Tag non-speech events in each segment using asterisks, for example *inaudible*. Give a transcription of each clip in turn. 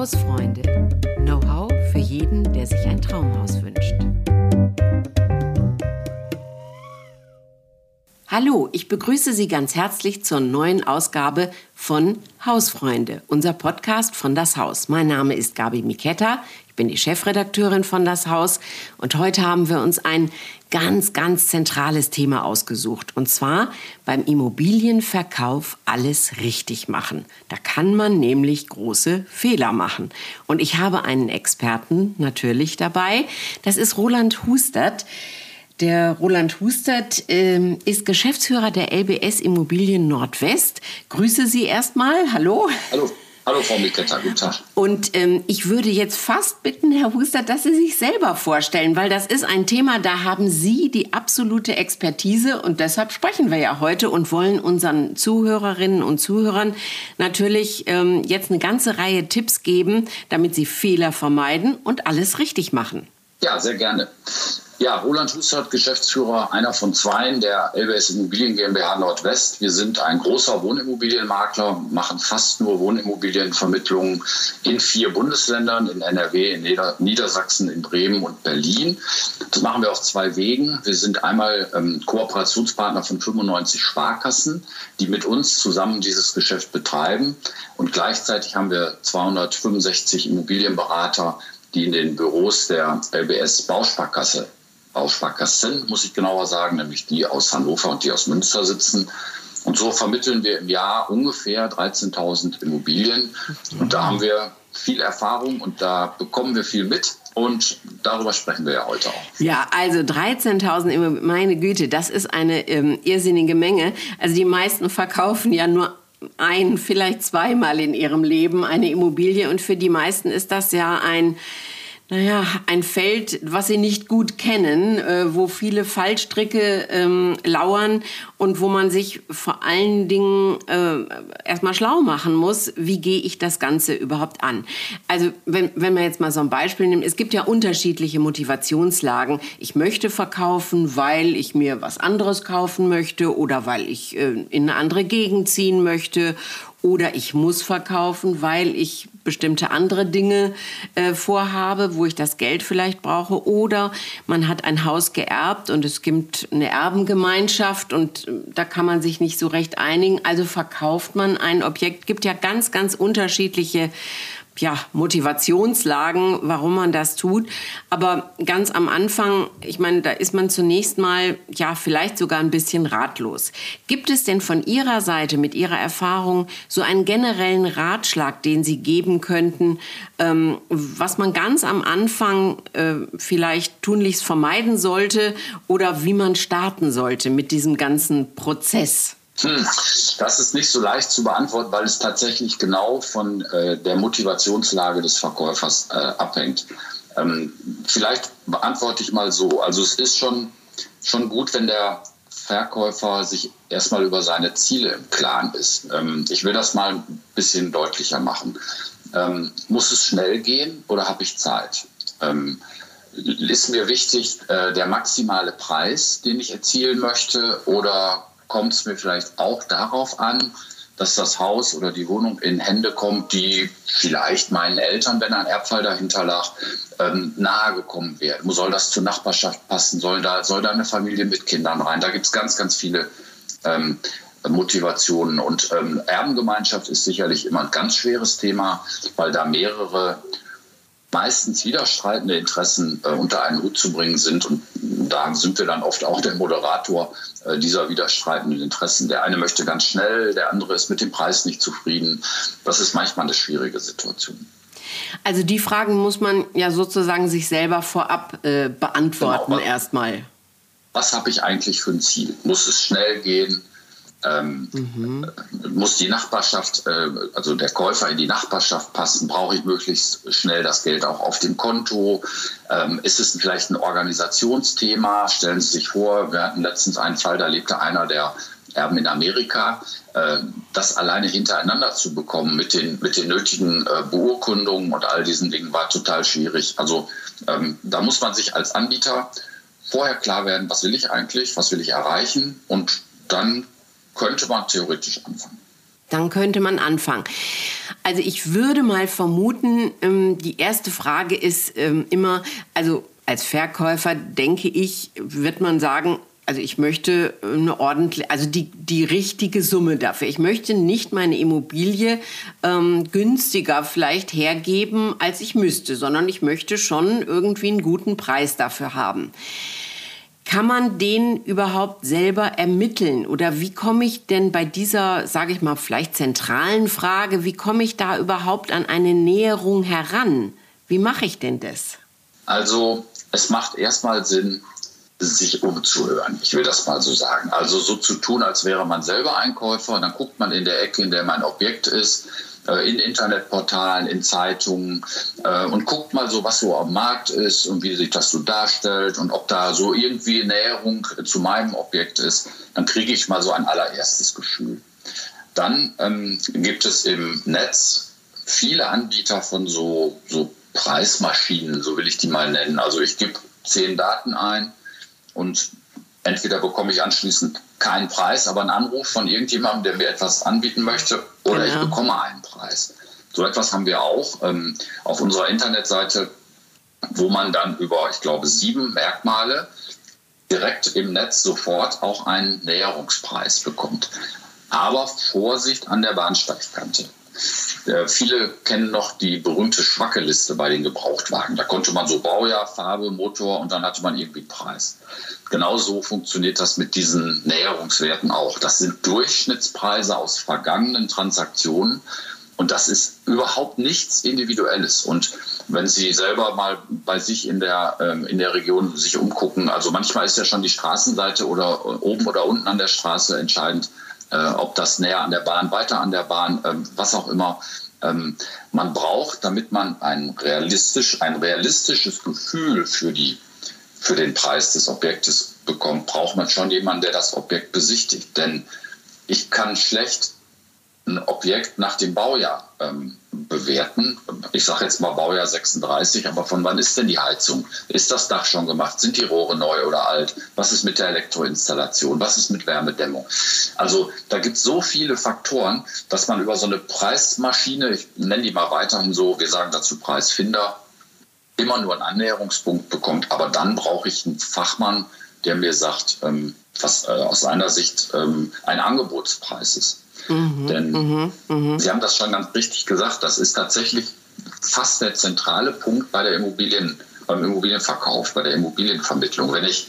Hausfreunde. Know-how für jeden, der sich ein Traumhaus wünscht. Hallo, ich begrüße Sie ganz herzlich zur neuen Ausgabe von Hausfreunde, unser Podcast von Das Haus. Mein Name ist Gabi Miketta, ich bin die Chefredakteurin von Das Haus und heute haben wir uns ein ganz, ganz zentrales Thema ausgesucht. Und zwar beim Immobilienverkauf alles richtig machen. Da kann man nämlich große Fehler machen. Und ich habe einen Experten natürlich dabei. Das ist Roland Hustert. Der Roland Hustert äh, ist Geschäftsführer der LBS Immobilien Nordwest. Grüße Sie erstmal. Hallo. Hallo. Hallo Frau Miketta, guten Tag. Und ähm, ich würde jetzt fast bitten, Herr Hustert, dass Sie sich selber vorstellen, weil das ist ein Thema, da haben Sie die absolute Expertise und deshalb sprechen wir ja heute und wollen unseren Zuhörerinnen und Zuhörern natürlich ähm, jetzt eine ganze Reihe Tipps geben, damit sie Fehler vermeiden und alles richtig machen. Ja, sehr gerne. Ja, Roland Hustert, Geschäftsführer, einer von zweien der LBS Immobilien GmbH Nordwest. Wir sind ein großer Wohnimmobilienmakler, machen fast nur Wohnimmobilienvermittlungen in vier Bundesländern, in NRW, in Nieder Niedersachsen, in Bremen und Berlin. Das machen wir auf zwei Wegen. Wir sind einmal ähm, Kooperationspartner von 95 Sparkassen, die mit uns zusammen dieses Geschäft betreiben. Und gleichzeitig haben wir 265 Immobilienberater, die in den Büros der LBS Bausparkasse Bausparkassen, muss ich genauer sagen, nämlich die aus Hannover und die aus Münster sitzen. Und so vermitteln wir im Jahr ungefähr 13.000 Immobilien. Und da haben wir viel Erfahrung und da bekommen wir viel mit. Und darüber sprechen wir ja heute auch. Ja, also 13.000, meine Güte, das ist eine ähm, irrsinnige Menge. Also die meisten verkaufen ja nur ein, vielleicht zweimal in ihrem Leben eine Immobilie und für die meisten ist das ja ein naja, ein Feld, was sie nicht gut kennen, äh, wo viele Fallstricke ähm, lauern und wo man sich vor allen Dingen äh, erstmal schlau machen muss, wie gehe ich das Ganze überhaupt an. Also wenn, wenn man jetzt mal so ein Beispiel nimmt, es gibt ja unterschiedliche Motivationslagen. Ich möchte verkaufen, weil ich mir was anderes kaufen möchte oder weil ich äh, in eine andere Gegend ziehen möchte oder ich muss verkaufen, weil ich bestimmte andere Dinge äh, vorhabe, wo ich das Geld vielleicht brauche. Oder man hat ein Haus geerbt und es gibt eine Erbengemeinschaft und äh, da kann man sich nicht so recht einigen. Also verkauft man ein Objekt. Es gibt ja ganz, ganz unterschiedliche ja, Motivationslagen, warum man das tut. Aber ganz am Anfang, ich meine, da ist man zunächst mal, ja, vielleicht sogar ein bisschen ratlos. Gibt es denn von Ihrer Seite mit Ihrer Erfahrung so einen generellen Ratschlag, den Sie geben könnten, ähm, was man ganz am Anfang äh, vielleicht tunlichst vermeiden sollte oder wie man starten sollte mit diesem ganzen Prozess? Hm, das ist nicht so leicht zu beantworten, weil es tatsächlich genau von äh, der Motivationslage des Verkäufers äh, abhängt. Ähm, vielleicht beantworte ich mal so. Also es ist schon, schon gut, wenn der Verkäufer sich erstmal über seine Ziele im Klaren ist. Ähm, ich will das mal ein bisschen deutlicher machen. Ähm, muss es schnell gehen oder habe ich Zeit? Ähm, ist mir wichtig äh, der maximale Preis, den ich erzielen möchte oder kommt es mir vielleicht auch darauf an, dass das Haus oder die Wohnung in Hände kommt, die vielleicht meinen Eltern, wenn ein Erbfall dahinter lag, ähm, nahegekommen werden. Soll das zur Nachbarschaft passen? Soll da, soll da eine Familie mit Kindern rein? Da gibt es ganz, ganz viele ähm, Motivationen. Und ähm, Erbengemeinschaft ist sicherlich immer ein ganz schweres Thema, weil da mehrere meistens widerstreitende Interessen äh, unter einen Hut zu bringen sind. Und da sind wir dann oft auch der Moderator äh, dieser widerstreitenden Interessen. Der eine möchte ganz schnell, der andere ist mit dem Preis nicht zufrieden. Das ist manchmal eine schwierige Situation. Also die Fragen muss man ja sozusagen sich selber vorab äh, beantworten genau. erstmal. Was habe ich eigentlich für ein Ziel? Muss es schnell gehen? Ähm, mhm. Muss die Nachbarschaft, äh, also der Käufer in die Nachbarschaft passen? Brauche ich möglichst schnell das Geld auch auf dem Konto? Ähm, ist es vielleicht ein Organisationsthema? Stellen Sie sich vor, wir hatten letztens einen Fall, da lebte einer der Erben in Amerika. Äh, das alleine hintereinander zu bekommen mit den, mit den nötigen äh, Beurkundungen und all diesen Dingen war total schwierig. Also ähm, da muss man sich als Anbieter vorher klar werden, was will ich eigentlich, was will ich erreichen und dann könnte man theoretisch anfangen. Dann könnte man anfangen. Also ich würde mal vermuten, ähm, die erste Frage ist ähm, immer, also als Verkäufer denke ich, wird man sagen, also ich möchte eine ordentliche, also die, die richtige Summe dafür. Ich möchte nicht meine Immobilie ähm, günstiger vielleicht hergeben, als ich müsste, sondern ich möchte schon irgendwie einen guten Preis dafür haben. Kann man den überhaupt selber ermitteln? Oder wie komme ich denn bei dieser, sage ich mal, vielleicht zentralen Frage, wie komme ich da überhaupt an eine Näherung heran? Wie mache ich denn das? Also es macht erstmal Sinn, sich umzuhören. Ich will das mal so sagen. Also so zu tun, als wäre man selber Einkäufer. Dann guckt man in der Ecke, in der mein Objekt ist, in Internetportalen, in Zeitungen äh, und guckt mal so, was so am Markt ist und wie sich das so darstellt und ob da so irgendwie Näherung zu meinem Objekt ist. Dann kriege ich mal so ein allererstes Gefühl. Dann ähm, gibt es im Netz viele Anbieter von so, so Preismaschinen, so will ich die mal nennen. Also ich gebe zehn Daten ein und entweder bekomme ich anschließend keinen Preis, aber einen Anruf von irgendjemandem, der mir etwas anbieten möchte, oder genau. ich bekomme einen Preis. So etwas haben wir auch ähm, auf unserer Internetseite, wo man dann über, ich glaube, sieben Merkmale direkt im Netz sofort auch einen Näherungspreis bekommt. Aber Vorsicht an der Bahnsteigkante. Äh, viele kennen noch die berühmte Schwackeliste bei den Gebrauchtwagen. Da konnte man so Baujahr, Farbe, Motor und dann hatte man irgendwie Preis. Genauso funktioniert das mit diesen Näherungswerten auch. Das sind Durchschnittspreise aus vergangenen Transaktionen und das ist überhaupt nichts Individuelles. Und wenn Sie selber mal bei sich in der, ähm, in der Region sich umgucken, also manchmal ist ja schon die Straßenseite oder oben oder unten an der Straße entscheidend, äh, ob das näher an der Bahn, weiter an der Bahn, ähm, was auch immer. Ähm, man braucht, damit man ein, realistisch, ein realistisches Gefühl für, die, für den Preis des Objektes bekommt, braucht man schon jemanden, der das Objekt besichtigt. Denn ich kann schlecht ein Objekt nach dem Baujahr ähm, bewerten. Ich sage jetzt mal Baujahr 36, aber von wann ist denn die Heizung? Ist das Dach schon gemacht? Sind die Rohre neu oder alt? Was ist mit der Elektroinstallation? Was ist mit Wärmedämmung? Also da gibt es so viele Faktoren, dass man über so eine Preismaschine, ich nenne die mal weiterhin so, wir sagen dazu Preisfinder, immer nur einen Annäherungspunkt bekommt. Aber dann brauche ich einen Fachmann, der mir sagt, ähm, was äh, aus seiner Sicht ähm, ein Angebotspreis ist. Mhm, Denn mhm, mh. Sie haben das schon ganz richtig gesagt, das ist tatsächlich fast der zentrale Punkt bei der Immobilien, beim Immobilienverkauf, bei der Immobilienvermittlung. Wenn ich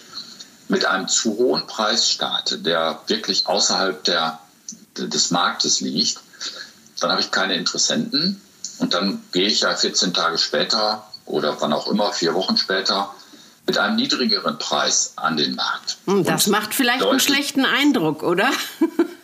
mit einem zu hohen Preis starte, der wirklich außerhalb der, des Marktes liegt, dann habe ich keine Interessenten und dann gehe ich ja 14 Tage später oder wann auch immer, vier Wochen später, mit einem niedrigeren Preis an den Markt. Hm, das und macht vielleicht einen schlechten Eindruck, oder? *laughs*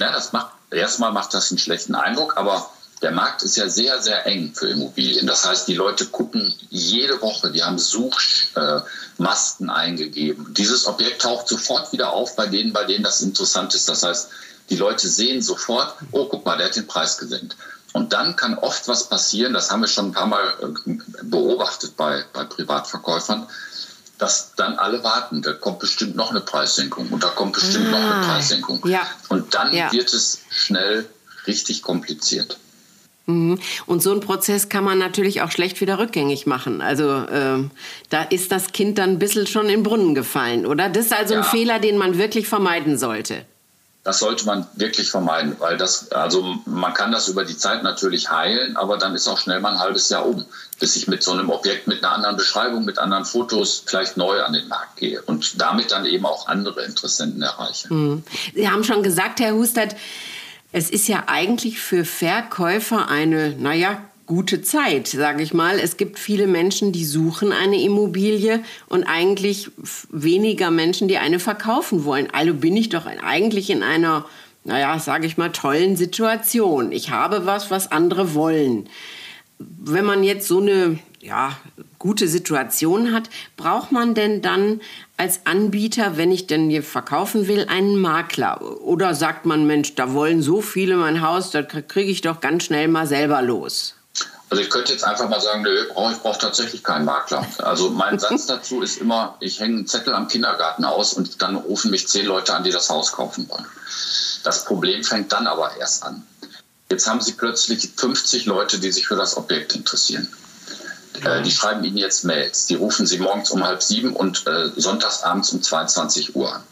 Ja, das macht, erstmal macht das einen schlechten Eindruck, aber der Markt ist ja sehr, sehr eng für Immobilien. Das heißt, die Leute gucken jede Woche, die haben Suchmasken äh, eingegeben. Dieses Objekt taucht sofort wieder auf bei denen, bei denen das interessant ist. Das heißt, die Leute sehen sofort, oh, guck mal, der hat den Preis gesenkt. Und dann kann oft was passieren, das haben wir schon ein paar Mal äh, beobachtet bei, bei Privatverkäufern, dass dann alle warten. Da kommt bestimmt noch eine Preissenkung und da kommt bestimmt ah, noch eine ah, Preissenkung. Ja. Und dann ja. wird es schnell richtig kompliziert. Mhm. Und so einen Prozess kann man natürlich auch schlecht wieder rückgängig machen. Also äh, da ist das Kind dann ein bisschen schon in den Brunnen gefallen, oder? Das ist also ja. ein Fehler, den man wirklich vermeiden sollte. Das sollte man wirklich vermeiden, weil das, also man kann das über die Zeit natürlich heilen, aber dann ist auch schnell mal ein halbes Jahr um, bis ich mit so einem Objekt mit einer anderen Beschreibung, mit anderen Fotos vielleicht neu an den Markt gehe und damit dann eben auch andere Interessenten erreiche. Mhm. Sie haben schon gesagt, Herr Hustert, es ist ja eigentlich für Verkäufer eine, naja, gute Zeit, sage ich mal. Es gibt viele Menschen, die suchen eine Immobilie und eigentlich weniger Menschen, die eine verkaufen wollen. Also bin ich doch eigentlich in einer, naja, sage ich mal, tollen Situation. Ich habe was, was andere wollen. Wenn man jetzt so eine ja, gute Situation hat, braucht man denn dann als Anbieter, wenn ich denn hier verkaufen will, einen Makler? Oder sagt man, Mensch, da wollen so viele mein Haus, da kriege ich doch ganz schnell mal selber los? Also ich könnte jetzt einfach mal sagen, nö, ich brauche tatsächlich keinen Makler. Also mein *laughs* Satz dazu ist immer, ich hänge einen Zettel am Kindergarten aus und dann rufen mich zehn Leute an, die das Haus kaufen wollen. Das Problem fängt dann aber erst an. Jetzt haben Sie plötzlich 50 Leute, die sich für das Objekt interessieren. Äh, die schreiben Ihnen jetzt Mails. Die rufen Sie morgens um halb sieben und äh, sonntagsabends um 22 Uhr an.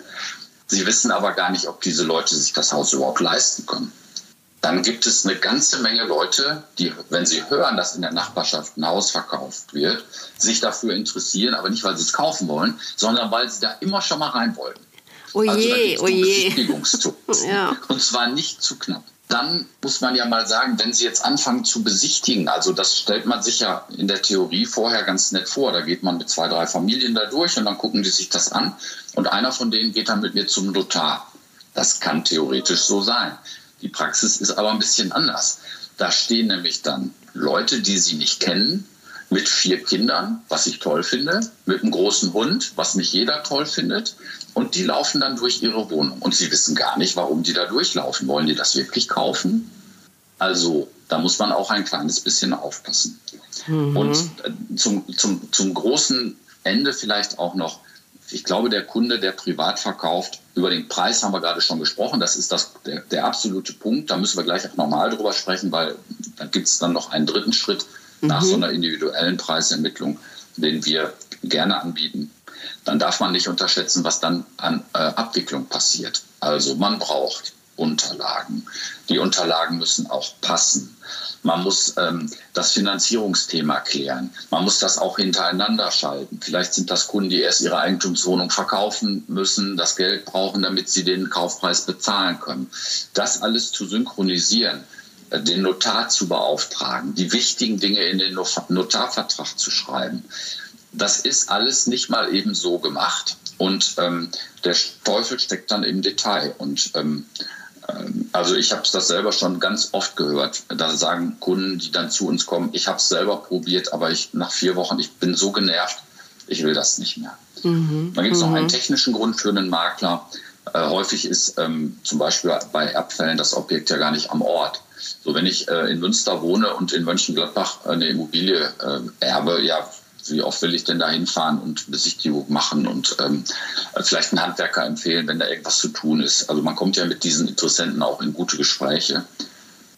Sie wissen aber gar nicht, ob diese Leute sich das Haus überhaupt leisten können dann gibt es eine ganze Menge Leute, die, wenn sie hören, dass in der Nachbarschaft ein Haus verkauft wird, sich dafür interessieren, aber nicht, weil sie es kaufen wollen, sondern weil sie da immer schon mal rein wollen. Oje, also oje. *laughs* ja. Und zwar nicht zu knapp. Dann muss man ja mal sagen, wenn Sie jetzt anfangen zu besichtigen, also das stellt man sich ja in der Theorie vorher ganz nett vor. Da geht man mit zwei, drei Familien da durch und dann gucken die sich das an. Und einer von denen geht dann mit mir zum Notar. Das kann theoretisch so sein. Die Praxis ist aber ein bisschen anders. Da stehen nämlich dann Leute, die sie nicht kennen, mit vier Kindern, was ich toll finde, mit einem großen Hund, was nicht jeder toll findet. Und die laufen dann durch ihre Wohnung. Und sie wissen gar nicht, warum die da durchlaufen. Wollen die das wirklich kaufen? Also da muss man auch ein kleines bisschen aufpassen. Mhm. Und äh, zum, zum, zum großen Ende vielleicht auch noch, ich glaube, der Kunde, der privat verkauft, über den Preis haben wir gerade schon gesprochen. Das ist das, der, der absolute Punkt. Da müssen wir gleich auch nochmal drüber sprechen, weil da gibt es dann noch einen dritten Schritt nach mhm. so einer individuellen Preisermittlung, den wir gerne anbieten. Dann darf man nicht unterschätzen, was dann an äh, Abwicklung passiert. Also man braucht Unterlagen. Die Unterlagen müssen auch passen. Man muss ähm, das Finanzierungsthema klären. Man muss das auch hintereinander schalten. Vielleicht sind das Kunden, die erst ihre Eigentumswohnung verkaufen müssen, das Geld brauchen, damit sie den Kaufpreis bezahlen können. Das alles zu synchronisieren, äh, den Notar zu beauftragen, die wichtigen Dinge in den Notarvertrag zu schreiben. Das ist alles nicht mal eben so gemacht. Und ähm, der Teufel steckt dann im Detail. Und ähm, also ich habe das selber schon ganz oft gehört. Da sagen Kunden, die dann zu uns kommen, ich habe es selber probiert, aber ich nach vier Wochen, ich bin so genervt, ich will das nicht mehr. Mhm. Dann gibt es mhm. noch einen technischen Grund für einen Makler. Äh, häufig ist ähm, zum Beispiel bei Abfällen das Objekt ja gar nicht am Ort. So, wenn ich äh, in Münster wohne und in Mönchengladbach eine Immobilie äh, erbe, ja, wie oft will ich denn da hinfahren und Besichtigung machen und ähm, vielleicht einen Handwerker empfehlen, wenn da irgendwas zu tun ist. Also man kommt ja mit diesen Interessenten auch in gute Gespräche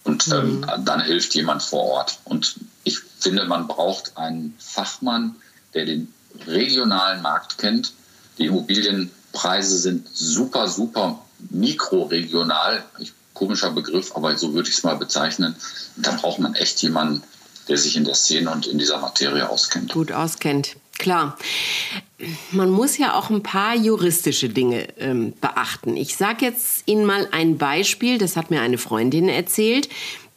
und ähm, mhm. dann hilft jemand vor Ort. Und ich finde, man braucht einen Fachmann, der den regionalen Markt kennt. Die Immobilienpreise sind super, super mikroregional. Komischer Begriff, aber so würde ich es mal bezeichnen. Da braucht man echt jemanden, der sich in der Szene und in dieser Materie auskennt. Gut auskennt. Klar. Man muss ja auch ein paar juristische Dinge ähm, beachten. Ich sage jetzt Ihnen mal ein Beispiel, das hat mir eine Freundin erzählt.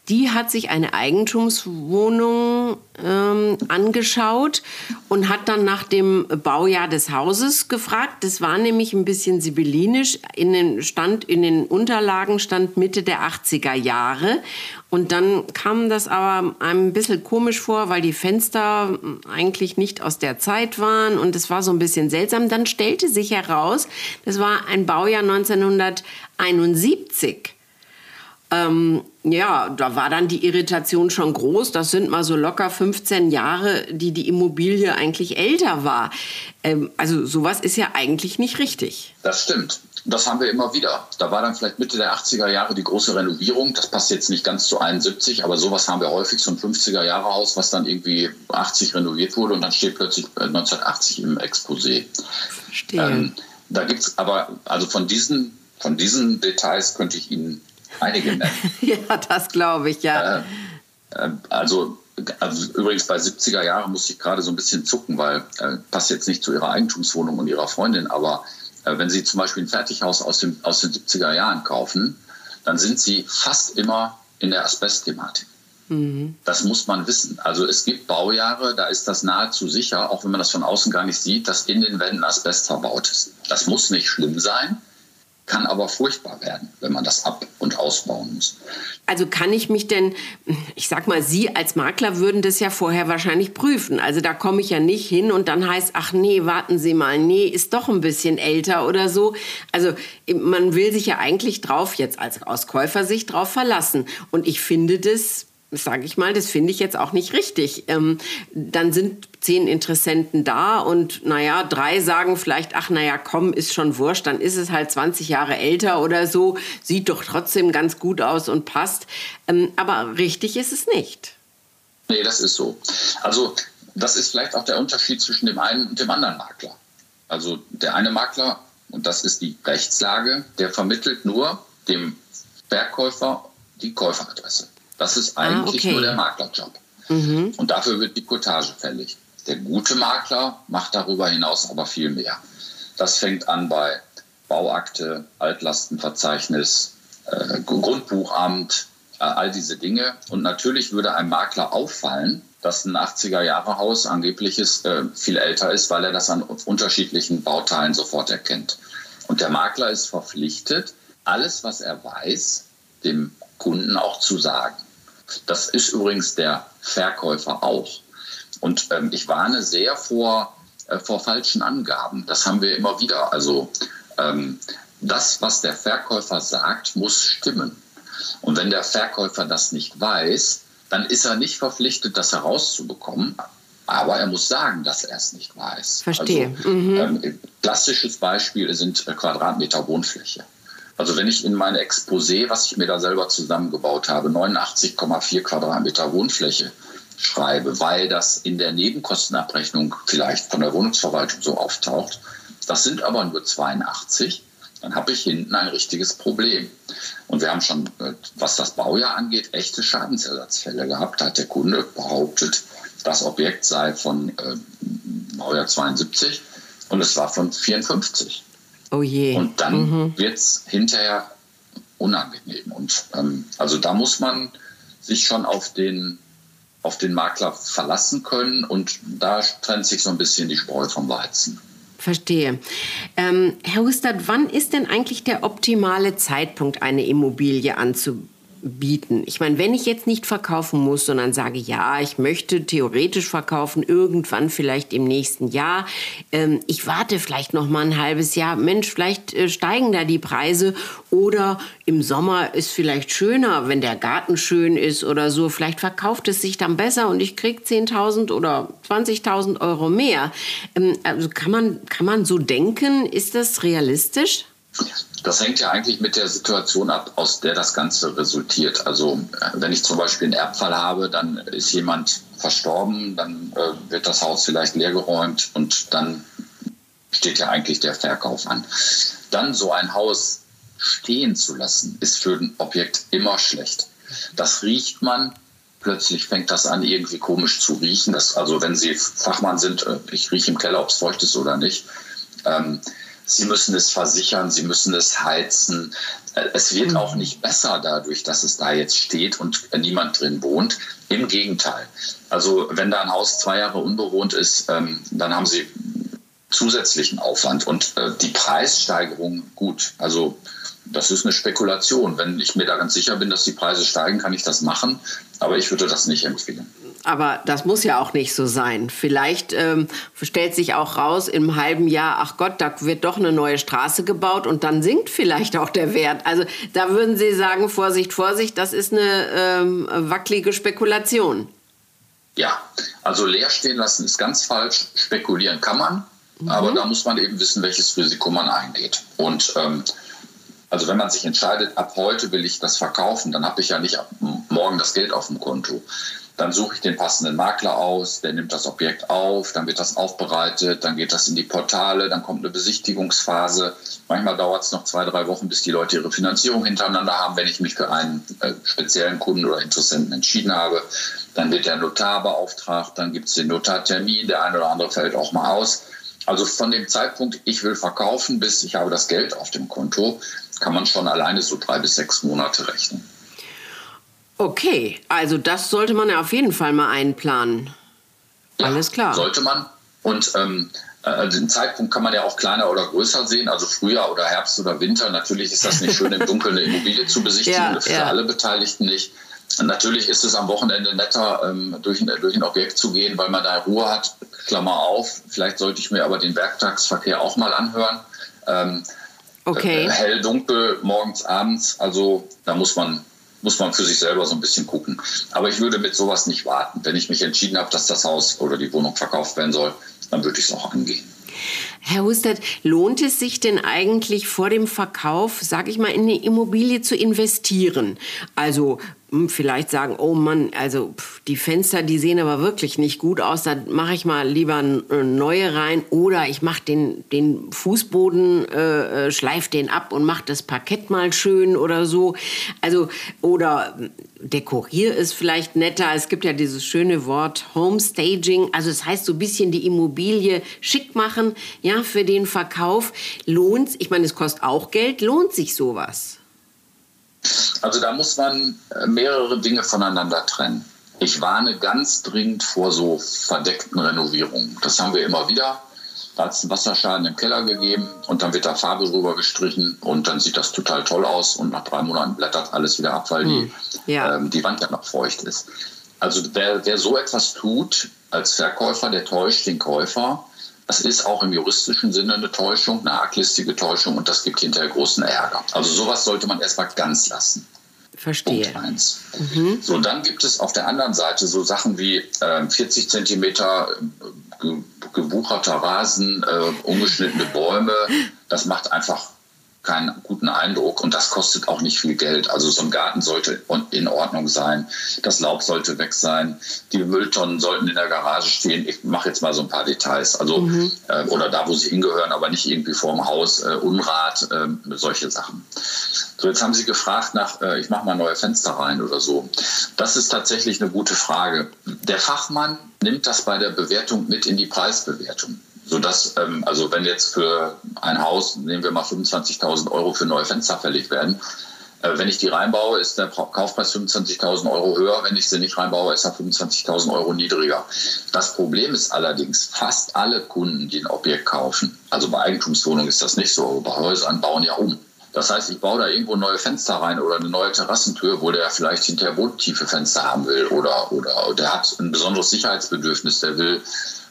Die hat sich eine Eigentumswohnung ähm, angeschaut und hat dann nach dem Baujahr des Hauses gefragt. Das war nämlich ein bisschen sibyllinisch. In den, stand, in den Unterlagen stand Mitte der 80er Jahre. Und dann kam das aber einem ein bisschen komisch vor, weil die Fenster eigentlich nicht aus der Zeit waren und es war so ein bisschen seltsam. Dann stellte sich heraus, das war ein Baujahr 1971. Ähm, ja, da war dann die Irritation schon groß. Das sind mal so locker 15 Jahre, die die Immobilie eigentlich älter war. Ähm, also sowas ist ja eigentlich nicht richtig. Das stimmt. Das haben wir immer wieder. Da war dann vielleicht Mitte der 80er Jahre die große Renovierung. Das passt jetzt nicht ganz zu 71, aber sowas haben wir häufig, so ein 50er Jahre Haus, was dann irgendwie 80 renoviert wurde und dann steht plötzlich 1980 äh, im Exposé. Verstehe. Ähm, da gibt es aber, also von diesen, von diesen Details könnte ich Ihnen einige nennen. *laughs* ja, das glaube ich, ja. Äh, äh, also, also übrigens bei 70er Jahren muss ich gerade so ein bisschen zucken, weil äh, passt jetzt nicht zu ihrer Eigentumswohnung und ihrer Freundin, aber äh, wenn Sie zum Beispiel ein Fertighaus aus, dem, aus den 70er Jahren kaufen, dann sind Sie fast immer in der Asbestthematik. Mhm. Das muss man wissen. Also es gibt Baujahre, da ist das nahezu sicher, auch wenn man das von außen gar nicht sieht, dass in den Wänden Asbest verbaut ist. Das muss nicht schlimm sein, kann aber furchtbar werden, wenn man das ab- und ausbauen muss. Also kann ich mich denn, ich sag mal, Sie als Makler würden das ja vorher wahrscheinlich prüfen. Also da komme ich ja nicht hin und dann heißt, ach nee, warten Sie mal, nee, ist doch ein bisschen älter oder so. Also man will sich ja eigentlich drauf, jetzt als aus Käufersicht drauf verlassen. Und ich finde das sage ich mal, das finde ich jetzt auch nicht richtig. Ähm, dann sind zehn Interessenten da und naja, drei sagen vielleicht, ach naja, komm, ist schon wurscht, dann ist es halt 20 Jahre älter oder so, sieht doch trotzdem ganz gut aus und passt. Ähm, aber richtig ist es nicht. Nee, das ist so. Also das ist vielleicht auch der Unterschied zwischen dem einen und dem anderen Makler. Also der eine Makler, und das ist die Rechtslage, der vermittelt nur dem Verkäufer die Käuferadresse. Das ist ah, eigentlich ah, okay. nur der Maklerjob. Mhm. Und dafür wird die Cottage fällig. Der gute Makler macht darüber hinaus aber viel mehr. Das fängt an bei Bauakte, Altlastenverzeichnis, äh, Grundbuchamt, äh, all diese Dinge. Und natürlich würde einem Makler auffallen, dass ein 80er-Jahre-Haus angebliches äh, viel älter ist, weil er das an unterschiedlichen Bauteilen sofort erkennt. Und der Makler ist verpflichtet, alles, was er weiß, dem Kunden auch zu sagen. Das ist übrigens der Verkäufer auch. Und ähm, ich warne sehr vor, äh, vor falschen Angaben. Das haben wir immer wieder. Also ähm, das, was der Verkäufer sagt, muss stimmen. Und wenn der Verkäufer das nicht weiß, dann ist er nicht verpflichtet, das herauszubekommen. Aber er muss sagen, dass er es nicht weiß. Verstehe. Also, mhm. ähm, klassisches Beispiel sind Quadratmeter Wohnfläche. Also wenn ich in mein Exposé, was ich mir da selber zusammengebaut habe, 89,4 Quadratmeter Wohnfläche schreibe, weil das in der Nebenkostenabrechnung vielleicht von der Wohnungsverwaltung so auftaucht, das sind aber nur 82, dann habe ich hinten ein richtiges Problem. Und wir haben schon, äh, was das Baujahr angeht, echte Schadensersatzfälle gehabt. Da hat der Kunde behauptet, das Objekt sei von äh, Baujahr 72 und es war von 54. Oh je. Und dann mhm. wird es hinterher unangenehm. Und ähm, also da muss man sich schon auf den, auf den Makler verlassen können und da trennt sich so ein bisschen die Spreu vom Weizen. Verstehe. Ähm, Herr Hustert, wann ist denn eigentlich der optimale Zeitpunkt, eine Immobilie anzubieten? Bieten. Ich meine, wenn ich jetzt nicht verkaufen muss, sondern sage, ja, ich möchte theoretisch verkaufen, irgendwann vielleicht im nächsten Jahr. Ähm, ich warte vielleicht noch mal ein halbes Jahr. Mensch, vielleicht äh, steigen da die Preise oder im Sommer ist vielleicht schöner, wenn der Garten schön ist oder so. Vielleicht verkauft es sich dann besser und ich kriege 10.000 oder 20.000 Euro mehr. Ähm, also kann man, kann man so denken? Ist das realistisch? Das hängt ja eigentlich mit der Situation ab, aus der das Ganze resultiert. Also äh, wenn ich zum Beispiel einen Erbfall habe, dann ist jemand verstorben, dann äh, wird das Haus vielleicht leergeräumt und dann steht ja eigentlich der Verkauf an. Dann so ein Haus stehen zu lassen, ist für ein Objekt immer schlecht. Das riecht man, plötzlich fängt das an, irgendwie komisch zu riechen. Das, also wenn Sie Fachmann sind, äh, ich rieche im Keller, ob es feucht ist oder nicht. Ähm, Sie müssen es versichern, Sie müssen es heizen. Äh, es wird mhm. auch nicht besser dadurch, dass es da jetzt steht und niemand drin wohnt. Im Gegenteil. Also wenn da ein Haus zwei Jahre unbewohnt ist, ähm, dann haben Sie zusätzlichen Aufwand und äh, die Preissteigerung gut. Also das ist eine Spekulation. Wenn ich mir da ganz sicher bin, dass die Preise steigen, kann ich das machen. Aber ich würde das nicht empfehlen. Aber das muss ja auch nicht so sein. Vielleicht ähm, stellt sich auch raus im halben Jahr, ach Gott, da wird doch eine neue Straße gebaut und dann sinkt vielleicht auch der Wert. Also da würden Sie sagen, Vorsicht, Vorsicht, das ist eine ähm, wackelige Spekulation. Ja, also leer stehen lassen ist ganz falsch. Spekulieren kann man, mhm. aber da muss man eben wissen, welches Risiko man eingeht. Und ähm, also wenn man sich entscheidet, ab heute will ich das verkaufen, dann habe ich ja nicht ab morgen das Geld auf dem Konto. Dann suche ich den passenden Makler aus, der nimmt das Objekt auf, dann wird das aufbereitet, dann geht das in die Portale, dann kommt eine Besichtigungsphase. Manchmal dauert es noch zwei, drei Wochen, bis die Leute ihre Finanzierung hintereinander haben, wenn ich mich für einen äh, speziellen Kunden oder Interessenten entschieden habe. Dann wird der Notar beauftragt, dann gibt es den Notartermin, der eine oder andere fällt auch mal aus. Also von dem Zeitpunkt, ich will verkaufen, bis ich habe das Geld auf dem Konto, kann man schon alleine so drei bis sechs Monate rechnen. Okay, also das sollte man ja auf jeden Fall mal einplanen. Ja, Alles klar. Sollte man. Und ähm, äh, den Zeitpunkt kann man ja auch kleiner oder größer sehen, also Frühjahr oder Herbst oder Winter. Natürlich ist das nicht schön, im Dunkeln eine Immobilie zu besichtigen, *laughs* ja, für ja. alle Beteiligten nicht. Natürlich ist es am Wochenende netter, ähm, durch, ein, durch ein Objekt zu gehen, weil man da Ruhe hat. Klammer auf, vielleicht sollte ich mir aber den Werktagsverkehr auch mal anhören. Ähm, okay. Äh, hell, dunkel, morgens, abends, also da muss man muss man für sich selber so ein bisschen gucken. Aber ich würde mit sowas nicht warten. Wenn ich mich entschieden habe, dass das Haus oder die Wohnung verkauft werden soll, dann würde ich es auch angehen. Herr Hustert, lohnt es sich denn eigentlich vor dem Verkauf, sage ich mal, in eine Immobilie zu investieren? Also vielleicht sagen, oh Mann, also pff, die Fenster, die sehen aber wirklich nicht gut aus, da mache ich mal lieber äh, neue rein oder ich mache den, den Fußboden, äh, äh schleife den ab und mache das Parkett mal schön oder so. Also, oder hm, dekoriere es vielleicht netter. Es gibt ja dieses schöne Wort Homestaging, also es das heißt so ein bisschen die Immobilie schick machen, ja, für den Verkauf. Lohnt, ich meine, es kostet auch Geld, lohnt sich sowas? Also da muss man äh, mehrere Dinge voneinander trennen. Ich warne ganz dringend vor so verdeckten Renovierungen. Das haben wir immer wieder. Da hat es einen Wasserschaden im Keller gegeben und dann wird da Farbe drüber gestrichen und dann sieht das total toll aus und nach drei Monaten blättert alles wieder ab, weil hm. die, ja. ähm, die Wand ja noch feucht ist. Also wer, wer so etwas tut als Verkäufer, der täuscht den Käufer das ist auch im juristischen Sinne eine Täuschung, eine arglistige Täuschung und das gibt hinterher großen Ärger. Also sowas sollte man erstmal ganz lassen. Verstehe. Punkt eins. Mhm. So, dann gibt es auf der anderen Seite so Sachen wie äh, 40 Zentimeter äh, gewucherter Rasen, äh, ungeschnittene Bäume. Das macht einfach keinen guten Eindruck und das kostet auch nicht viel Geld. Also so ein Garten sollte in Ordnung sein, das Laub sollte weg sein, die Mülltonnen sollten in der Garage stehen. Ich mache jetzt mal so ein paar Details, also mhm. äh, oder da, wo sie hingehören, aber nicht irgendwie vorm Haus, äh, Unrat, äh, solche Sachen. So, jetzt haben Sie gefragt nach, äh, ich mache mal neue Fenster rein oder so. Das ist tatsächlich eine gute Frage. Der Fachmann nimmt das bei der Bewertung mit in die Preisbewertung sodass, ähm, also wenn jetzt für ein Haus, nehmen wir mal 25.000 Euro für neue Fenster fällig werden, äh, wenn ich die reinbaue, ist der Kaufpreis 25.000 Euro höher. Wenn ich sie nicht reinbaue, ist er 25.000 Euro niedriger. Das Problem ist allerdings, fast alle Kunden, die ein Objekt kaufen, also bei Eigentumswohnungen ist das nicht so, bei Häusern bauen ja um. Das heißt, ich baue da irgendwo neue Fenster rein oder eine neue Terrassentür, wo der vielleicht hinterher bodentiefe Fenster haben will oder, oder der hat ein besonderes Sicherheitsbedürfnis, der will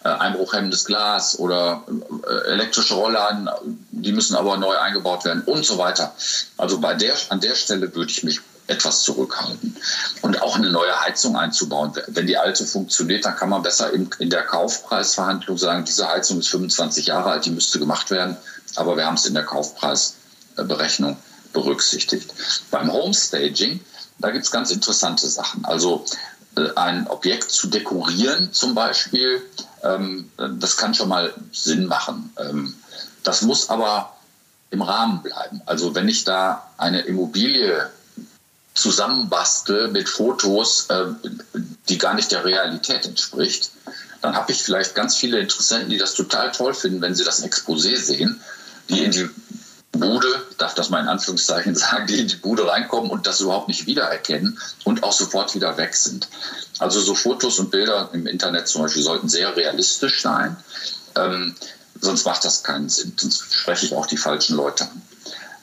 einbruchhemmendes Glas oder äh, elektrische Rollladen, die müssen aber neu eingebaut werden und so weiter. Also bei der, an der Stelle würde ich mich etwas zurückhalten. Und auch eine neue Heizung einzubauen. Wenn die alte funktioniert, dann kann man besser in, in der Kaufpreisverhandlung sagen, diese Heizung ist 25 Jahre alt, die müsste gemacht werden, aber wir haben es in der Kaufpreisberechnung berücksichtigt. Beim Homestaging, da gibt es ganz interessante Sachen. Also äh, ein Objekt zu dekorieren zum Beispiel, ähm, das kann schon mal Sinn machen. Ähm, das muss aber im Rahmen bleiben. Also wenn ich da eine Immobilie zusammenbastel mit Fotos, äh, die gar nicht der Realität entspricht, dann habe ich vielleicht ganz viele Interessenten, die das total toll finden, wenn sie das Exposé sehen, die in die Bude, darf das mal in Anführungszeichen *laughs* sagen, die in die Bude reinkommen und das überhaupt nicht wiedererkennen und auch sofort wieder weg sind. Also so Fotos und Bilder im Internet zum Beispiel sollten sehr realistisch sein, ähm, sonst macht das keinen Sinn, sonst spreche ich auch die falschen Leute an.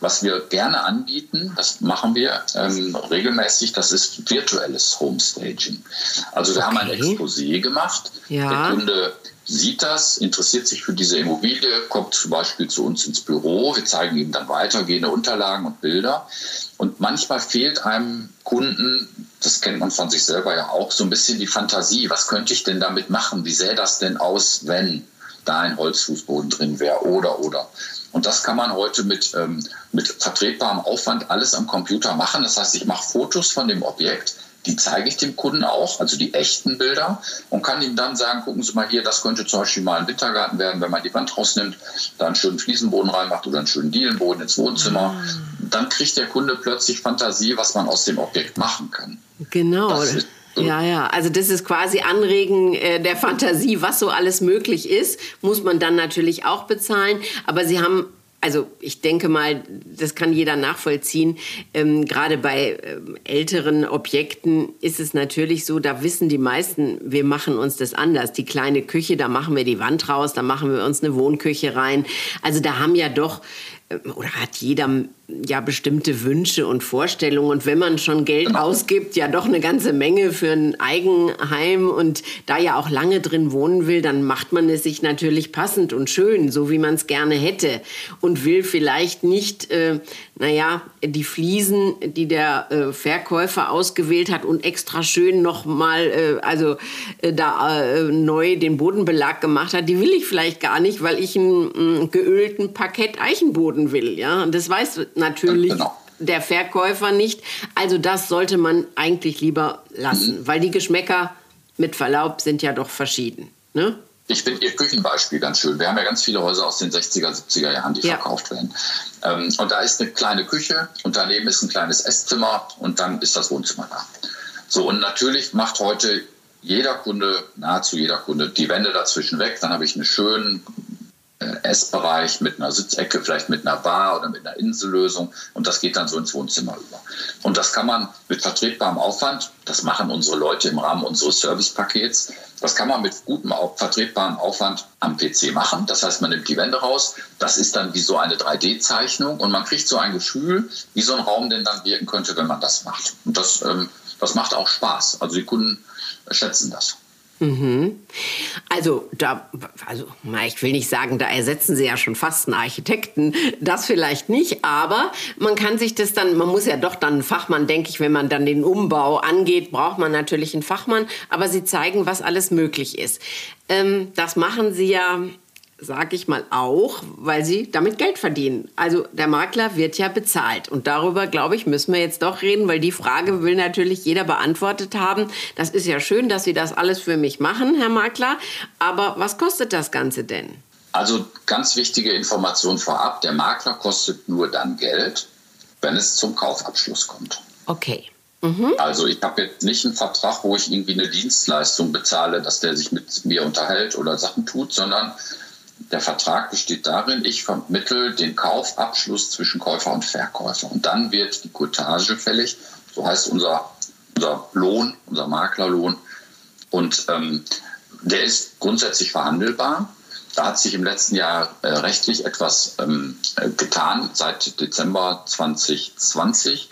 Was wir gerne anbieten, das machen wir ähm, regelmäßig, das ist virtuelles Homestaging. Also wir okay. haben ein Exposé gemacht. Ja. Der Kunde sieht das, interessiert sich für diese Immobilie, kommt zum Beispiel zu uns ins Büro. Wir zeigen ihm dann weitergehende Unterlagen und Bilder. Und manchmal fehlt einem Kunden, das kennt man von sich selber ja auch, so ein bisschen die Fantasie. Was könnte ich denn damit machen? Wie sähe das denn aus, wenn da ein Holzfußboden drin wäre oder oder. Und das kann man heute mit, ähm, mit vertretbarem Aufwand alles am Computer machen. Das heißt, ich mache Fotos von dem Objekt, die zeige ich dem Kunden auch, also die echten Bilder, und kann ihm dann sagen, gucken Sie mal hier, das könnte zum Beispiel mal ein Wintergarten werden, wenn man die Wand rausnimmt, da einen schönen Fliesenboden reinmacht oder einen schönen Dielenboden ins Wohnzimmer. Mhm. Dann kriegt der Kunde plötzlich Fantasie, was man aus dem Objekt machen kann. Genau. Ja, ja, also das ist quasi Anregen äh, der Fantasie, was so alles möglich ist, muss man dann natürlich auch bezahlen. Aber Sie haben also ich denke mal, das kann jeder nachvollziehen. Ähm, gerade bei ähm, älteren Objekten ist es natürlich so, da wissen die meisten, wir machen uns das anders. Die kleine Küche, da machen wir die Wand raus, da machen wir uns eine Wohnküche rein. Also da haben ja doch, äh, oder hat jeder ja bestimmte Wünsche und Vorstellungen. Und wenn man schon Geld genau. ausgibt, ja doch eine ganze Menge für ein Eigenheim und da ja auch lange drin wohnen will, dann macht man es sich natürlich passend und schön, so wie man es gerne hätte. Und will vielleicht nicht, äh, naja, die Fliesen, die der äh, Verkäufer ausgewählt hat und extra schön nochmal, äh, also äh, da äh, neu den Bodenbelag gemacht hat, die will ich vielleicht gar nicht, weil ich einen, einen geölten Parkett Eichenboden will. Ja, und das weiß natürlich genau. der Verkäufer nicht. Also das sollte man eigentlich lieber lassen, mhm. weil die Geschmäcker mit Verlaub sind ja doch verschieden. Ne? Ich finde Ihr Küchenbeispiel ganz schön. Wir haben ja ganz viele Häuser aus den 60er, 70er Jahren, die ja. verkauft werden. Ähm, und da ist eine kleine Küche und daneben ist ein kleines Esszimmer und dann ist das Wohnzimmer da. So, und natürlich macht heute jeder Kunde, nahezu jeder Kunde, die Wände dazwischen weg. Dann habe ich einen schönen Essbereich mit einer Sitzecke, vielleicht mit einer Bar oder mit einer Insellösung und das geht dann so ins Wohnzimmer über. Und das kann man mit vertretbarem Aufwand, das machen unsere Leute im Rahmen unseres Servicepakets, das kann man mit gutem, vertretbarem Aufwand am PC machen. Das heißt, man nimmt die Wände raus, das ist dann wie so eine 3D-Zeichnung und man kriegt so ein Gefühl, wie so ein Raum denn dann wirken könnte, wenn man das macht. Und das, ähm, das macht auch Spaß. Also die Kunden schätzen das. Mhm. Also da, also ich will nicht sagen, da ersetzen sie ja schon fast einen Architekten, das vielleicht nicht, aber man kann sich das dann, man muss ja doch dann einen Fachmann, denke ich, wenn man dann den Umbau angeht, braucht man natürlich einen Fachmann, aber sie zeigen, was alles möglich ist. Ähm, das machen sie ja sage ich mal auch, weil sie damit Geld verdienen. Also der Makler wird ja bezahlt. Und darüber, glaube ich, müssen wir jetzt doch reden, weil die Frage will natürlich jeder beantwortet haben. Das ist ja schön, dass Sie das alles für mich machen, Herr Makler. Aber was kostet das Ganze denn? Also ganz wichtige Information vorab. Der Makler kostet nur dann Geld, wenn es zum Kaufabschluss kommt. Okay. Mhm. Also ich habe jetzt nicht einen Vertrag, wo ich irgendwie eine Dienstleistung bezahle, dass der sich mit mir unterhält oder Sachen tut, sondern der Vertrag besteht darin, ich vermittle den Kaufabschluss zwischen Käufer und Verkäufer. Und dann wird die Cottage fällig, so heißt unser, unser Lohn, unser Maklerlohn. Und ähm, der ist grundsätzlich verhandelbar. Da hat sich im letzten Jahr äh, rechtlich etwas ähm, äh, getan. Seit Dezember 2020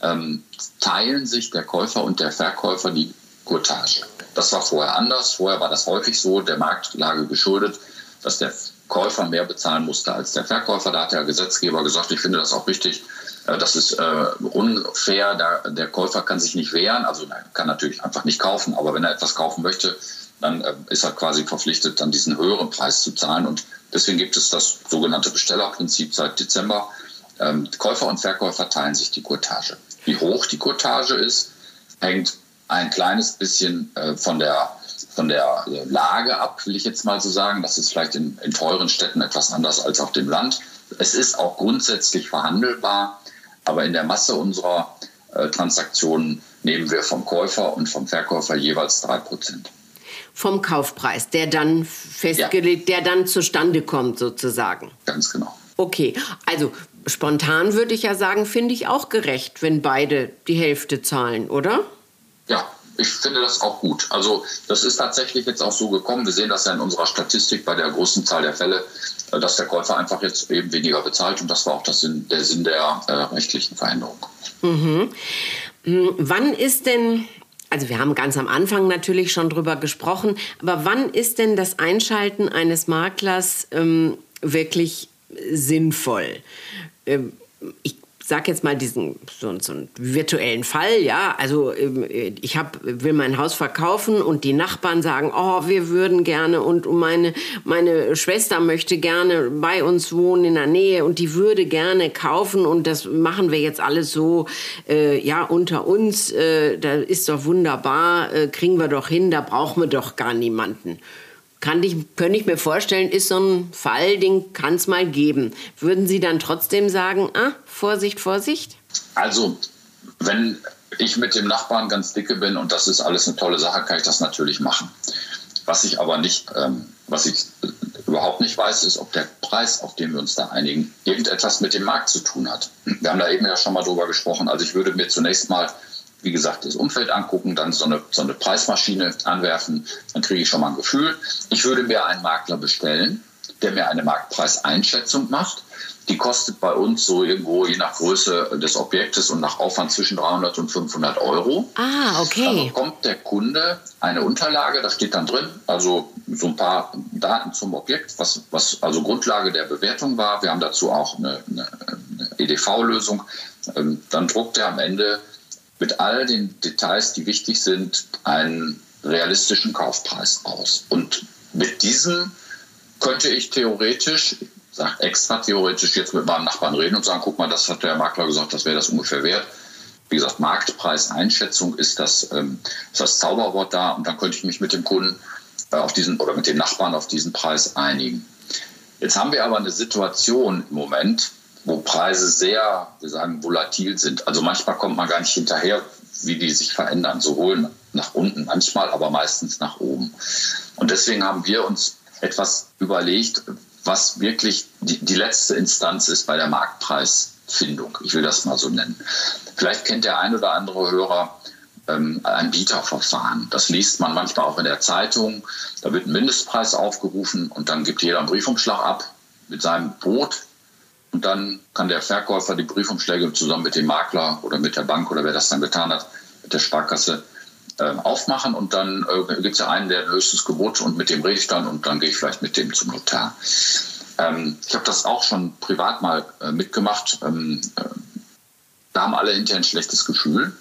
ähm, teilen sich der Käufer und der Verkäufer die Cottage. Das war vorher anders. Vorher war das häufig so, der Marktlage geschuldet dass der Käufer mehr bezahlen musste als der Verkäufer. Da hat der Gesetzgeber gesagt, ich finde das auch richtig. Äh, das ist äh, unfair. Der Käufer kann sich nicht wehren, also er kann natürlich einfach nicht kaufen, aber wenn er etwas kaufen möchte, dann äh, ist er quasi verpflichtet, dann diesen höheren Preis zu zahlen. Und deswegen gibt es das sogenannte Bestellerprinzip seit Dezember. Ähm, Käufer und Verkäufer teilen sich die Kurtage. Wie hoch die Kurtage ist, hängt ein kleines bisschen von der von der Lage ab, will ich jetzt mal so sagen. Das ist vielleicht in, in teuren Städten etwas anders als auf dem Land. Es ist auch grundsätzlich verhandelbar, aber in der Masse unserer äh, Transaktionen nehmen wir vom Käufer und vom Verkäufer jeweils drei Prozent. Vom Kaufpreis, der dann festgelegt, ja. der dann zustande kommt sozusagen. Ganz genau. Okay, also spontan würde ich ja sagen, finde ich auch gerecht, wenn beide die Hälfte zahlen, oder? Ja, ich finde das auch gut. Also das ist tatsächlich jetzt auch so gekommen. Wir sehen das ja in unserer Statistik bei der großen Zahl der Fälle, äh, dass der Käufer einfach jetzt eben weniger bezahlt. Und das war auch das Sinn, der Sinn der äh, rechtlichen Veränderung. Mhm. Hm, wann ist denn, also wir haben ganz am Anfang natürlich schon drüber gesprochen, aber wann ist denn das Einschalten eines Maklers ähm, wirklich sinnvoll? Ähm, ich sag jetzt mal diesen so, so einen virtuellen Fall, ja, also ähm, ich hab, will mein Haus verkaufen und die Nachbarn sagen, oh, wir würden gerne und meine meine Schwester möchte gerne bei uns wohnen in der Nähe und die würde gerne kaufen und das machen wir jetzt alles so, äh, ja, unter uns, äh, da ist doch wunderbar, äh, kriegen wir doch hin, da brauchen wir doch gar niemanden kann ich, könnte ich mir vorstellen, ist so ein Fall, den kann es mal geben. Würden Sie dann trotzdem sagen, ah, Vorsicht, Vorsicht? Also, wenn ich mit dem Nachbarn ganz dicke bin und das ist alles eine tolle Sache, kann ich das natürlich machen. Was ich aber nicht, ähm, was ich überhaupt nicht weiß, ist, ob der Preis, auf den wir uns da einigen, irgendetwas mit dem Markt zu tun hat. Wir haben da eben ja schon mal drüber gesprochen. Also ich würde mir zunächst mal wie gesagt, das Umfeld angucken, dann so eine, so eine Preismaschine anwerfen, dann kriege ich schon mal ein Gefühl. Ich würde mir einen Makler bestellen, der mir eine Marktpreiseinschätzung macht. die kostet bei uns so irgendwo je nach Größe des Objektes und nach Aufwand zwischen 300 und 500 Euro. Ah, okay. Dann bekommt der Kunde eine Unterlage, da steht dann drin, also so ein paar Daten zum Objekt, was, was also Grundlage der Bewertung war. Wir haben dazu auch eine, eine, eine EDV-Lösung. Ähm, dann druckt er am Ende mit all den Details, die wichtig sind, einen realistischen Kaufpreis aus. Und mit diesem könnte ich theoretisch, sag extra theoretisch jetzt mit meinem Nachbarn reden und sagen, guck mal, das hat der Makler gesagt, das wäre das ungefähr wert. Wie gesagt, Marktpreiseinschätzung ist das, ähm, ist das Zauberwort da und dann könnte ich mich mit dem Kunden äh, auf diesen oder mit dem Nachbarn auf diesen Preis einigen. Jetzt haben wir aber eine Situation im Moment, wo Preise sehr, wir sagen, volatil sind. Also manchmal kommt man gar nicht hinterher, wie die sich verändern, sowohl nach unten manchmal, aber meistens nach oben. Und deswegen haben wir uns etwas überlegt, was wirklich die, die letzte Instanz ist bei der Marktpreisfindung. Ich will das mal so nennen. Vielleicht kennt der ein oder andere Hörer ähm, ein Bieterverfahren. Das liest man manchmal auch in der Zeitung. Da wird ein Mindestpreis aufgerufen und dann gibt jeder einen Briefumschlag ab mit seinem Boot. Und dann kann der Verkäufer die Briefumschläge zusammen mit dem Makler oder mit der Bank oder wer das dann getan hat, mit der Sparkasse äh, aufmachen und dann äh, gibt es ja einen, der ein höchstes Gebot und mit dem rede ich dann und dann gehe ich vielleicht mit dem zum Notar. Ähm, ich habe das auch schon privat mal äh, mitgemacht. Ähm, äh, da haben alle hinterher ein schlechtes Gefühl,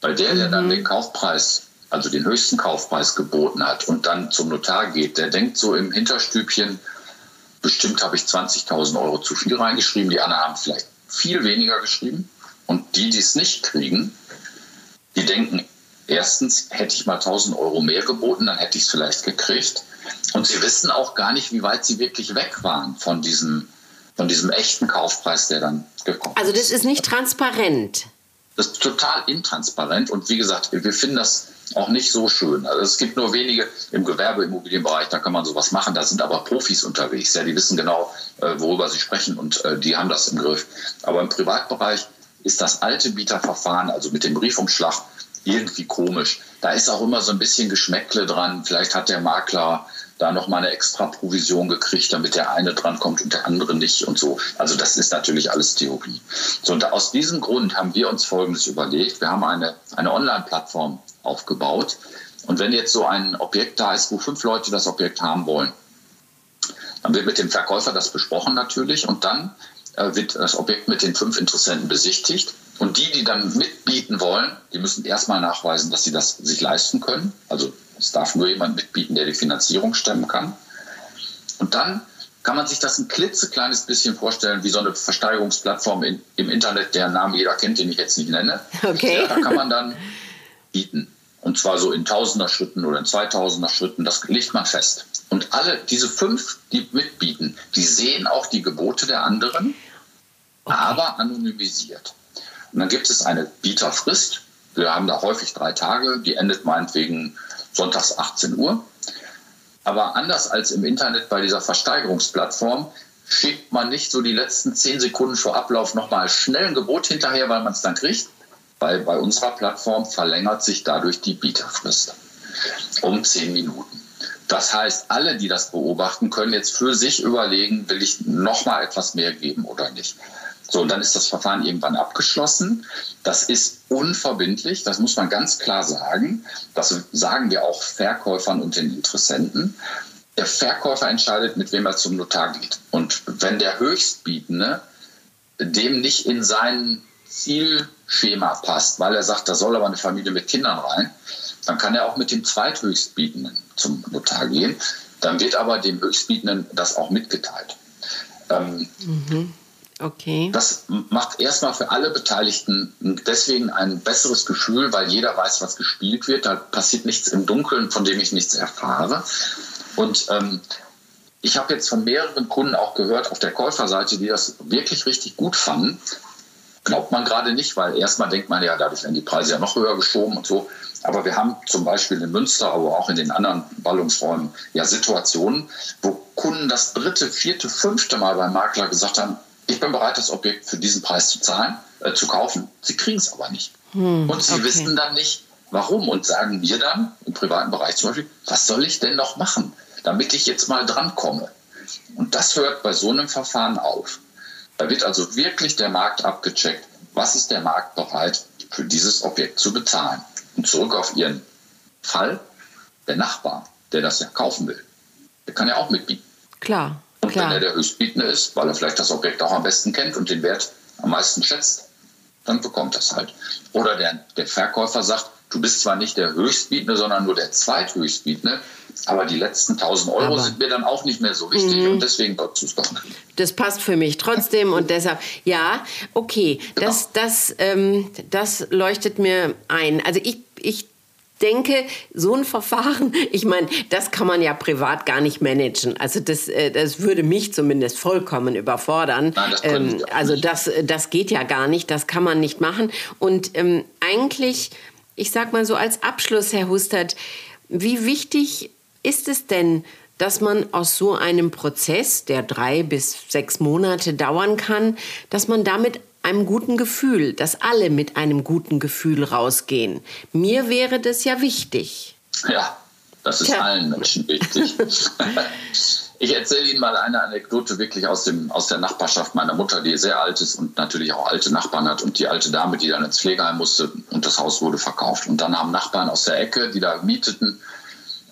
weil der, der dann mhm. den Kaufpreis, also den höchsten Kaufpreis geboten hat und dann zum Notar geht, der denkt so im Hinterstübchen, bestimmt habe ich 20.000 Euro zu viel reingeschrieben, die anderen haben vielleicht viel weniger geschrieben und die, die es nicht kriegen, die denken, erstens hätte ich mal 1000 Euro mehr geboten, dann hätte ich es vielleicht gekriegt. Und sie wissen auch gar nicht, wie weit sie wirklich weg waren von diesem, von diesem echten Kaufpreis, der dann gekommen ist. Also das ist nicht transparent. Das ist total intransparent und wie gesagt, wir finden das auch nicht so schön. Also es gibt nur wenige im Gewerbeimmobilienbereich, da kann man sowas machen. Da sind aber Profis unterwegs. Ja, die wissen genau, äh, worüber sie sprechen und äh, die haben das im Griff. Aber im Privatbereich ist das alte Bieterverfahren, also mit dem Briefumschlag, irgendwie komisch. Da ist auch immer so ein bisschen Geschmäckle dran. Vielleicht hat der Makler da noch mal eine extra Provision gekriegt, damit der eine drankommt und der andere nicht und so. Also das ist natürlich alles Theorie. So, und aus diesem Grund haben wir uns Folgendes überlegt. Wir haben eine, eine Online-Plattform aufgebaut. Und wenn jetzt so ein Objekt da ist, wo fünf Leute das Objekt haben wollen, dann wird mit dem Verkäufer das besprochen natürlich und dann äh, wird das Objekt mit den fünf Interessenten besichtigt. Und die, die dann mitbieten wollen, die müssen erstmal nachweisen, dass sie das sich leisten können. Also es darf nur jemand mitbieten, der die Finanzierung stemmen kann. Und dann kann man sich das ein klitzekleines bisschen vorstellen, wie so eine Versteigerungsplattform in, im Internet, deren Namen jeder kennt, den ich jetzt nicht nenne. Okay. Ja, da kann man dann bieten. Und zwar so in tausender Schritten oder in zweitausender Schritten. Das legt man fest. Und alle, diese fünf, die mitbieten, die sehen auch die Gebote der anderen, okay. aber anonymisiert. Und dann gibt es eine Bieterfrist. Wir haben da häufig drei Tage, die endet meinetwegen sonntags 18 Uhr. Aber anders als im Internet bei dieser Versteigerungsplattform schickt man nicht so die letzten zehn Sekunden vor Ablauf nochmal schnell ein Gebot hinterher, weil man es dann kriegt. Weil bei unserer Plattform verlängert sich dadurch die Bieterfrist um zehn Minuten. Das heißt, alle, die das beobachten, können jetzt für sich überlegen, will ich nochmal etwas mehr geben oder nicht. So, und dann ist das Verfahren irgendwann abgeschlossen. Das ist unverbindlich, das muss man ganz klar sagen. Das sagen wir auch Verkäufern und den Interessenten. Der Verkäufer entscheidet, mit wem er zum Notar geht. Und wenn der Höchstbietende dem nicht in sein Zielschema passt, weil er sagt, da soll aber eine Familie mit Kindern rein, dann kann er auch mit dem Zweithöchstbietenden zum Notar gehen. Dann wird aber dem Höchstbietenden das auch mitgeteilt. Ähm, mhm. Okay. Das macht erstmal für alle Beteiligten deswegen ein besseres Gefühl, weil jeder weiß, was gespielt wird. Da passiert nichts im Dunkeln, von dem ich nichts erfahre. Und ähm, ich habe jetzt von mehreren Kunden auch gehört auf der Käuferseite, die das wirklich richtig gut fanden. Glaubt man gerade nicht, weil erstmal denkt man ja, dadurch werden die Preise ja noch höher geschoben und so. Aber wir haben zum Beispiel in Münster, aber auch in den anderen Ballungsräumen ja Situationen, wo Kunden das dritte, vierte, fünfte Mal beim Makler gesagt haben, ich bin bereit, das Objekt für diesen Preis zu zahlen, äh, zu kaufen. Sie kriegen es aber nicht. Hm, und sie okay. wissen dann nicht, warum und sagen mir dann im privaten Bereich zum Beispiel, was soll ich denn noch machen, damit ich jetzt mal drankomme? Und das hört bei so einem Verfahren auf. Da wird also wirklich der Markt abgecheckt. Was ist der Markt bereit für dieses Objekt zu bezahlen? Und zurück auf Ihren Fall, der Nachbar, der das ja kaufen will, der kann ja auch mitbieten. Klar. Und klar. wenn er der Höchstbietende ist, weil er vielleicht das Objekt auch am besten kennt und den Wert am meisten schätzt, dann bekommt er es halt. Oder der, der Verkäufer sagt, du bist zwar nicht der Höchstbietende, sondern nur der Zweithöchstbietende, aber die letzten 1000 Euro Aber- sind mir dann auch nicht mehr so wichtig Mhm. und deswegen du es doch. Das passt für mich trotzdem und deshalb, ja, okay, das, das, ähm, das leuchtet mir ein. Also ich, ich denke, so ein Verfahren, *laughs* ich meine, das kann man ja privat gar nicht managen. Also das, äh, das würde mich zumindest vollkommen überfordern. Nein, das auch also das, das geht ja gar nicht, das kann man nicht machen. Und ähm, eigentlich, ich sag mal so als Abschluss, Herr Hustert, wie wichtig ist es denn, dass man aus so einem Prozess, der drei bis sechs Monate dauern kann, dass man damit einem guten Gefühl, dass alle mit einem guten Gefühl rausgehen. Mir wäre das ja wichtig. Ja, das ist Tja. allen Menschen wichtig. *laughs* ich erzähle Ihnen mal eine Anekdote wirklich aus, dem, aus der Nachbarschaft meiner Mutter, die sehr alt ist und natürlich auch alte Nachbarn hat. Und die alte Dame, die dann ins Pflegeheim musste und das Haus wurde verkauft. Und dann haben Nachbarn aus der Ecke, die da mieteten,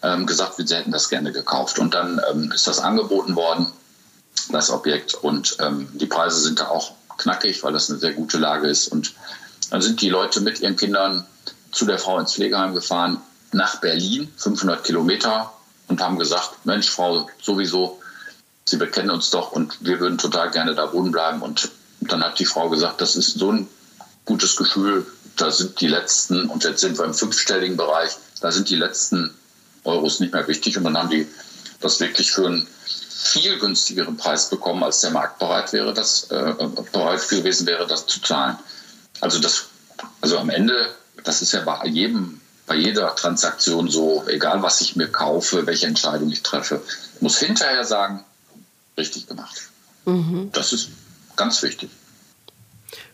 ähm, gesagt, sie hätten das gerne gekauft. Und dann ähm, ist das angeboten worden, das Objekt. Und ähm, die Preise sind da auch knackig, weil das eine sehr gute Lage ist. Und dann sind die Leute mit ihren Kindern zu der Frau ins Pflegeheim gefahren, nach Berlin, 500 Kilometer, und haben gesagt, Mensch, Frau, sowieso, Sie bekennen uns doch und wir würden total gerne da wohnen bleiben. Und dann hat die Frau gesagt, das ist so ein gutes Gefühl, da sind die letzten, und jetzt sind wir im fünfstelligen Bereich, da sind die letzten Euros nicht mehr wichtig. Und dann haben die das wirklich für einen viel günstigeren Preis bekommen, als der Markt bereit wäre, das äh, bereit gewesen wäre, das zu zahlen. Also das, also am Ende, das ist ja bei jedem, bei jeder Transaktion so, egal was ich mir kaufe, welche Entscheidung ich treffe, muss hinterher sagen, richtig gemacht. Das ist ganz wichtig.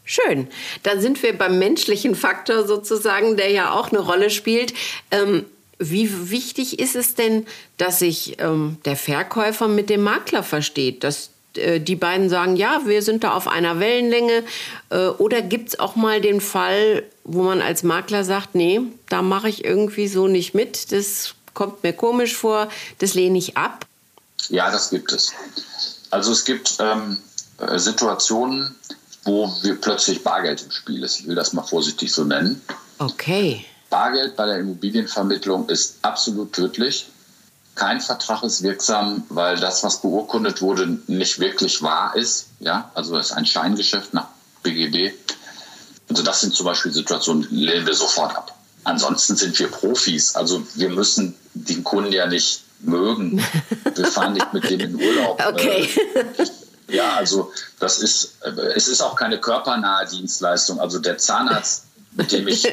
Schön. Da sind wir beim menschlichen Faktor sozusagen, der ja auch eine Rolle spielt. Ähm, wie wichtig ist es denn, dass sich ähm, der Verkäufer mit dem Makler versteht? Dass äh, die beiden sagen, ja, wir sind da auf einer Wellenlänge. Äh, oder gibt es auch mal den Fall, wo man als Makler sagt, nee, da mache ich irgendwie so nicht mit. Das kommt mir komisch vor, das lehne ich ab. Ja, das gibt es. Also es gibt ähm, äh, Situationen, wo wir plötzlich Bargeld im Spiel ist. Ich will das mal vorsichtig so nennen. Okay. Bargeld bei der Immobilienvermittlung ist absolut tödlich. Kein Vertrag ist wirksam, weil das, was beurkundet wurde, nicht wirklich wahr ist. Ja, also es ist ein Scheingeschäft nach BGB. Also das sind zum Beispiel Situationen, die lehnen wir sofort ab. Ansonsten sind wir Profis. Also wir müssen den Kunden ja nicht mögen. Wir fahren nicht mit dem in Urlaub. *laughs* Okay. Äh, ja, also das ist, äh, es ist auch keine körpernahe Dienstleistung. Also der Zahnarzt, mit dem ich,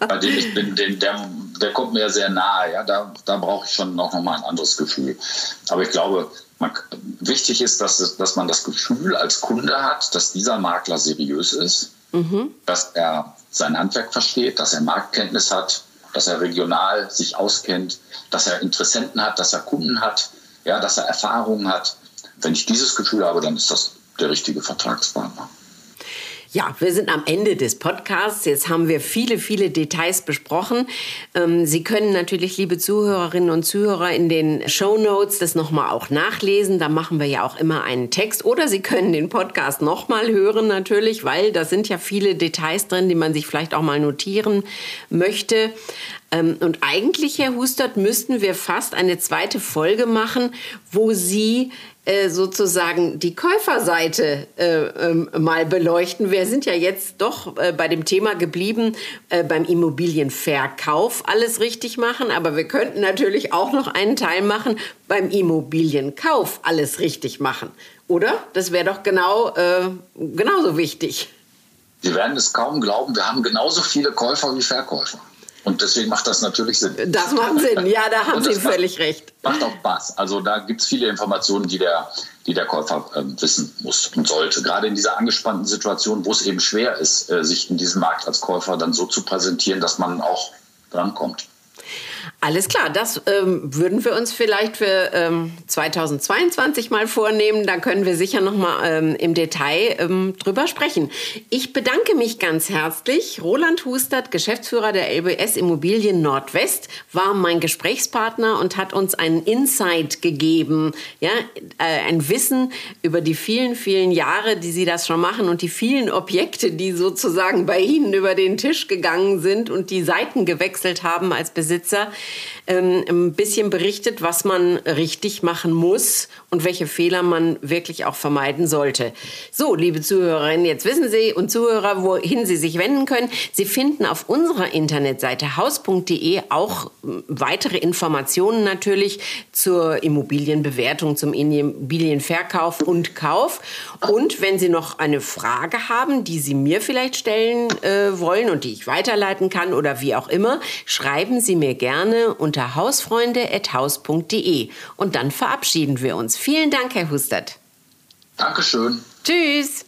bei dem ich bin, den, der, der kommt mir sehr nahe. Ja, da, da brauche ich schon noch, noch mal ein anderes Gefühl. Aber ich glaube, man, wichtig ist, dass, dass man das Gefühl als Kunde hat, dass dieser Makler seriös ist, dass er sein Handwerk versteht, dass er Marktkenntnis hat, dass er regional sich auskennt, dass er Interessenten hat, dass er Kunden hat, ja, dass er Erfahrungen hat. Wenn ich dieses Gefühl habe, dann ist das der richtige Vertragspartner. Ja, wir sind am Ende des Podcasts. Jetzt haben wir viele, viele Details besprochen. Ähm, Sie können natürlich, liebe Zuhörerinnen und Zuhörer, in den Show Notes das nochmal auch nachlesen. Da machen wir ja auch immer einen Text. Oder Sie können den Podcast nochmal hören, natürlich, weil da sind ja viele Details drin, die man sich vielleicht auch mal notieren möchte. Ähm, und eigentlich, Herr Hustert, müssten wir fast eine zweite Folge machen, wo Sie äh, sozusagen die Käuferseite äh, ähm, mal beleuchten. Wir sind ja jetzt doch äh, bei dem Thema geblieben, äh, beim Immobilienverkauf alles richtig machen, aber wir könnten natürlich auch noch einen Teil machen, beim Immobilienkauf alles richtig machen. Oder? Das wäre doch genau, genauso wichtig. Sie werden es kaum glauben, wir haben genauso viele Käufer wie Verkäufer. Und deswegen macht das natürlich Sinn. Das macht Sinn, ja, da haben Sie das macht- völlig recht. Macht auch Spaß. Also da gibt es viele Informationen, die der, die der Käufer ähm, wissen muss und sollte. Gerade in dieser angespannten Situation, wo es eben schwer ist, äh, sich in diesem Markt als Käufer dann so zu präsentieren, dass man auch drankommt. Alles klar, das ähm, würden wir uns vielleicht für ähm, 2022 mal vornehmen. Da können wir sicher noch mal ähm, im Detail ähm, drüber sprechen. Ich bedanke mich ganz herzlich. Roland Hustert, Geschäftsführer der LBS Immobilien Nordwest, war mein Gesprächspartner und hat uns einen Insight gegeben, ja, äh, ein Wissen über die vielen, vielen Jahre, die Sie das schon machen und die vielen Objekte, die sozusagen bei Ihnen über den Tisch gegangen sind und die Seiten gewechselt haben als Besitzer ähm, ein bisschen berichtet, was man richtig machen muss und welche Fehler man wirklich auch vermeiden sollte. So, liebe Zuhörerinnen, jetzt wissen Sie und Zuhörer, wohin Sie sich wenden können. Sie finden auf unserer Internetseite haus.de auch ähm, weitere Informationen natürlich zur Immobilienbewertung, zum Immobilienverkauf und Kauf. Und wenn Sie noch eine Frage haben, die Sie mir vielleicht stellen äh, wollen und die ich weiterleiten kann oder wie auch immer, schreiben Sie mir gerne unter hausfreunde.haus.de. Und dann verabschieden wir uns. Vielen Dank, Herr Hustert. Dankeschön. Tschüss.